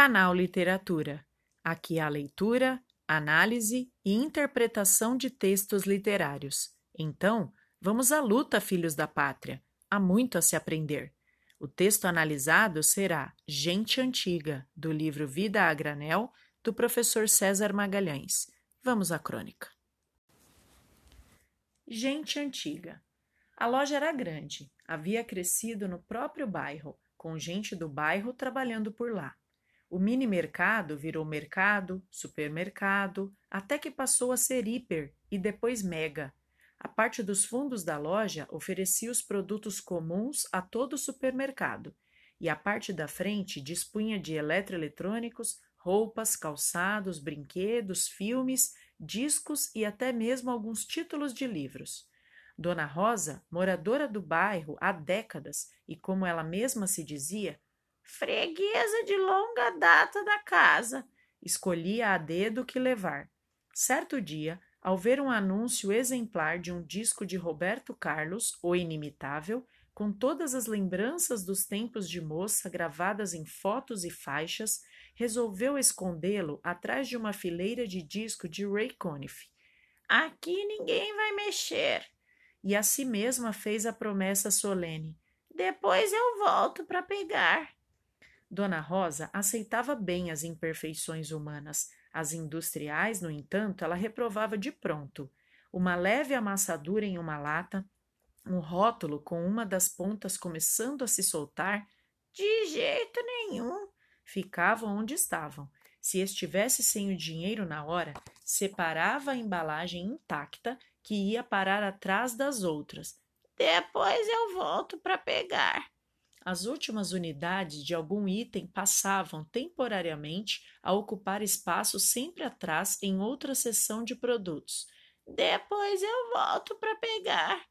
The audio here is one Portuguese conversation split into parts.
Canal Literatura. Aqui há leitura, análise e interpretação de textos literários. Então, vamos à luta, filhos da pátria. Há muito a se aprender. O texto analisado será Gente Antiga, do livro Vida a Granel, do professor César Magalhães. Vamos à crônica. Gente Antiga. A loja era grande, havia crescido no próprio bairro, com gente do bairro trabalhando por lá. O mini mercado virou mercado, supermercado, até que passou a ser hiper e depois mega, a parte dos fundos da loja oferecia os produtos comuns a todo o supermercado, e a parte da frente dispunha de eletroeletrônicos, roupas, calçados, brinquedos, filmes, discos e até mesmo alguns títulos de livros. Dona Rosa, moradora do bairro há décadas e, como ela mesma se dizia, freguesa de longa data da casa, escolhia a dedo que levar. Certo dia, ao ver um anúncio exemplar de um disco de Roberto Carlos, o Inimitável, com todas as lembranças dos tempos de moça gravadas em fotos e faixas, resolveu escondê-lo atrás de uma fileira de disco de Ray Conniff. Aqui ninguém vai mexer. E a si mesma fez a promessa solene: Depois eu volto para pegar. Dona Rosa aceitava bem as imperfeições humanas, as industriais, no entanto, ela reprovava de pronto. Uma leve amassadura em uma lata, um rótulo com uma das pontas começando a se soltar, de jeito nenhum, ficavam onde estavam. Se estivesse sem o dinheiro na hora, separava a embalagem intacta que ia parar atrás das outras. Depois eu volto para pegar. As últimas unidades de algum item passavam temporariamente a ocupar espaço sempre atrás em outra seção de produtos. Depois eu volto para pegar.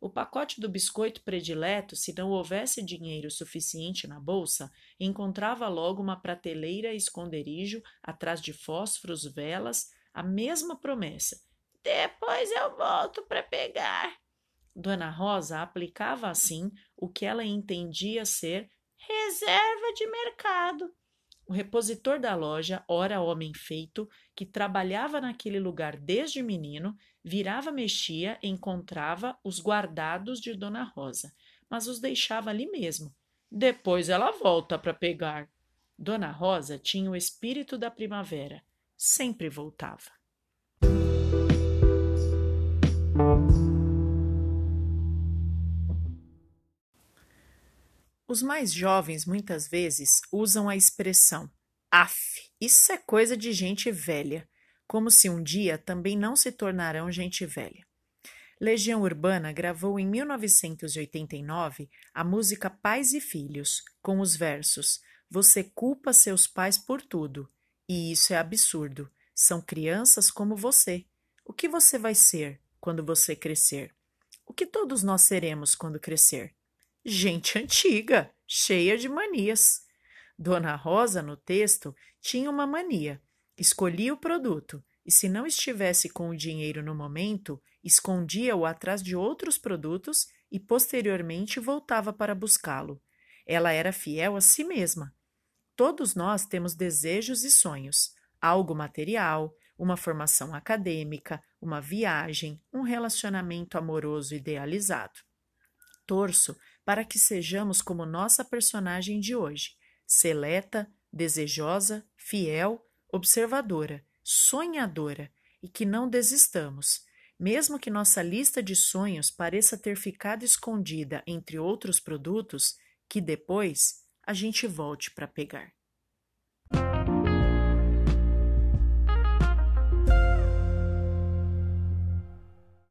O pacote do biscoito predileto, se não houvesse dinheiro suficiente na bolsa, encontrava logo uma prateleira esconderijo atrás de fósforos, velas, a mesma promessa. Depois eu volto para pegar. Dona Rosa aplicava assim o que ela entendia ser reserva de mercado. O repositor da loja, ora homem feito, que trabalhava naquele lugar desde menino, virava, mexia, encontrava os guardados de Dona Rosa, mas os deixava ali mesmo. Depois ela volta para pegar. Dona Rosa tinha o espírito da primavera, sempre voltava. Os mais jovens muitas vezes usam a expressão af, isso é coisa de gente velha, como se um dia também não se tornarão gente velha. Legião Urbana gravou em 1989 a música Pais e Filhos, com os versos: Você culpa seus pais por tudo, e isso é absurdo. São crianças como você. O que você vai ser quando você crescer? O que todos nós seremos quando crescer? Gente antiga, cheia de manias. Dona Rosa, no texto, tinha uma mania. Escolhia o produto e, se não estivesse com o dinheiro no momento, escondia-o atrás de outros produtos e posteriormente voltava para buscá-lo. Ela era fiel a si mesma. Todos nós temos desejos e sonhos, algo material, uma formação acadêmica, uma viagem, um relacionamento amoroso idealizado. Torço para que sejamos como nossa personagem de hoje, seleta, desejosa, fiel, observadora, sonhadora e que não desistamos, mesmo que nossa lista de sonhos pareça ter ficado escondida entre outros produtos que depois a gente volte para pegar.